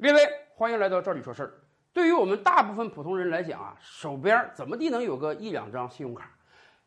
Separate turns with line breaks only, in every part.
列位，欢迎来到这里说事儿。对于我们大部分普通人来讲啊，手边怎么地能有个一两张信用卡？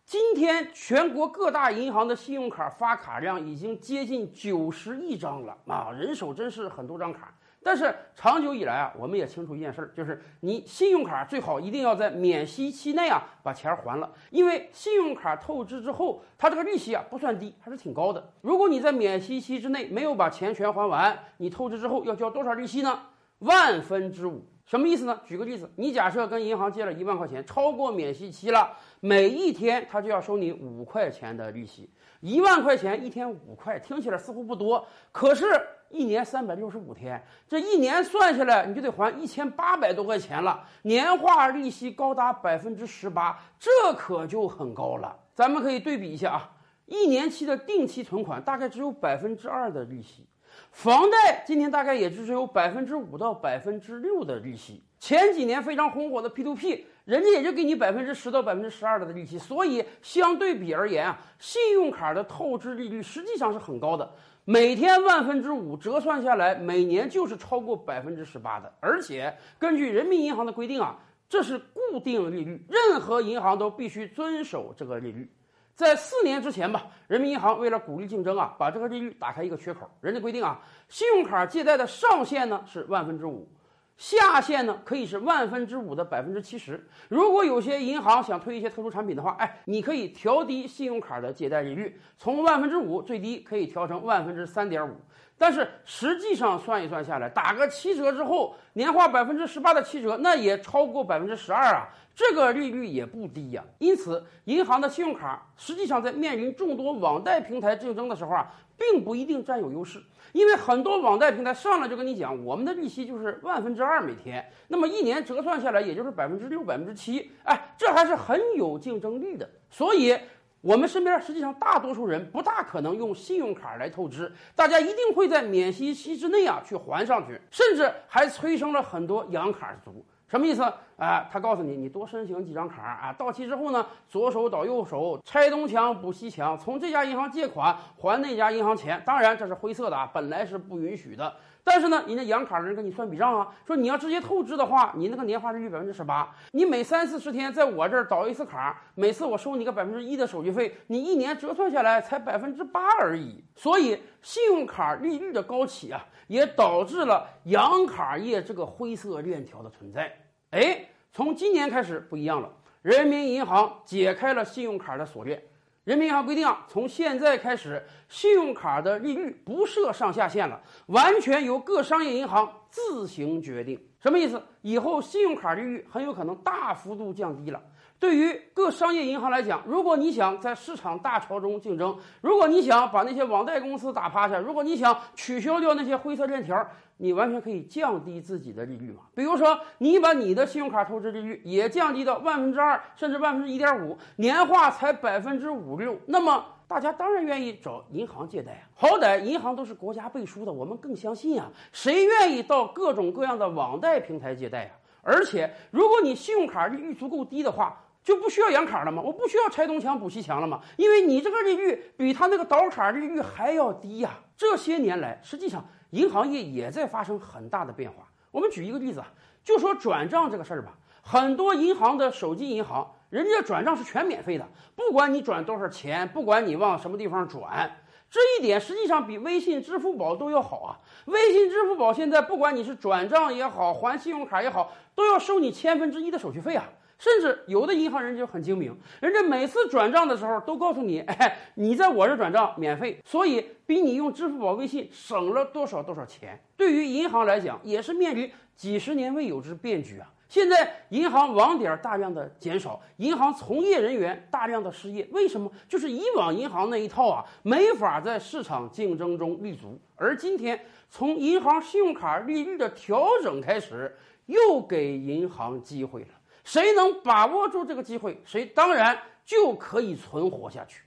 今天全国各大银行的信用卡发卡量已经接近九十亿张了啊，人手真是很多张卡。但是长久以来啊，我们也清楚一件事儿，就是你信用卡最好一定要在免息期内啊把钱还了，因为信用卡透支之后，它这个利息啊不算低，还是挺高的。如果你在免息期之内没有把钱全还完，你透支之后要交多少利息呢？万分之五。什么意思呢？举个例子，你假设跟银行借了一万块钱，超过免息期了，每一天他就要收你五块钱的利息。一万块钱一天五块，听起来似乎不多，可是，一年三百六十五天，这一年算下来，你就得还一千八百多块钱了，年化利息高达百分之十八，这可就很高了。咱们可以对比一下啊，一年期的定期存款大概只有百分之二的利息。房贷今天大概也就是有百分之五到百分之六的利息，前几年非常红火的 P2P，人家也就给你百分之十到百分之十二的利息，所以相对比而言啊，信用卡的透支利率实际上是很高的，每天万分之五折算下来，每年就是超过百分之十八的，而且根据人民银行的规定啊，这是固定利率，任何银行都必须遵守这个利率。在四年之前吧，人民银行为了鼓励竞争啊，把这个利率打开一个缺口。人家规定啊，信用卡借贷的上限呢是万分之五，下限呢可以是万分之五的百分之七十。如果有些银行想推一些特殊产品的话，哎，你可以调低信用卡的借贷利率，从万分之五最低可以调成万分之三点五。但是实际上算一算下来，打个七折之后，年化百分之十八的七折，那也超过百分之十二啊。这个利率也不低呀，因此银行的信用卡实际上在面临众多网贷平台竞争的时候啊，并不一定占有优势，因为很多网贷平台上来就跟你讲，我们的利息就是万分之二每天，那么一年折算下来也就是百分之六、百分之七，哎，这还是很有竞争力的。所以，我们身边实际上大多数人不大可能用信用卡来透支，大家一定会在免息期之内啊去还上去，甚至还催生了很多养卡族。什么意思啊？他告诉你，你多申请几张卡啊，到期之后呢，左手倒右手，拆东墙补西墙，从这家银行借款还那家银行钱。当然这是灰色的啊，本来是不允许的。但是呢，人家养卡人给你算笔账啊，说你要直接透支的话，你那个年化利率百分之十八，你每三四十天在我这儿倒一次卡，每次我收你个百分之一的手续费，你一年折算下来才百分之八而已。所以信用卡利率的高企啊，也导致了养卡业这个灰色链条的存在。哎，从今年开始不一样了，人民银行解开了信用卡的锁链。人民银行规定啊，从现在开始，信用卡的利率不设上下限了，完全由各商业银行自行决定。什么意思？以后信用卡利率很有可能大幅度降低了。对于各商业银行来讲，如果你想在市场大潮中竞争，如果你想把那些网贷公司打趴下，如果你想取消掉那些灰色链条，你完全可以降低自己的利率嘛。比如说，你把你的信用卡透支利率也降低到万分之二，甚至万分之一点五，年化才百分之五六，那么大家当然愿意找银行借贷啊。好歹银行都是国家背书的，我们更相信啊。谁愿意到各种各样的网贷平台借贷啊？而且，如果你信用卡利率足够低的话，就不需要养卡了吗？我不需要拆东墙补西墙了吗？因为你这个利率比他那个倒卡利率还要低呀。这些年来，实际上银行业也在发生很大的变化。我们举一个例子啊，就说转账这个事儿吧。很多银行的手机银行，人家转账是全免费的，不管你转多少钱，不管你往什么地方转，这一点实际上比微信、支付宝都要好啊。微信、支付宝现在不管你是转账也好，还信用卡也好，都要收你千分之一的手续费啊。甚至有的银行人就很精明，人家每次转账的时候都告诉你，哎，你在我这转账免费，所以比你用支付宝、微信省了多少多少钱。对于银行来讲，也是面临几十年未有之变局啊！现在银行网点大量的减少，银行从业人员大量的失业，为什么？就是以往银行那一套啊，没法在市场竞争中立足。而今天，从银行信用卡利率的调整开始，又给银行机会了。谁能把握住这个机会，谁当然就可以存活下去。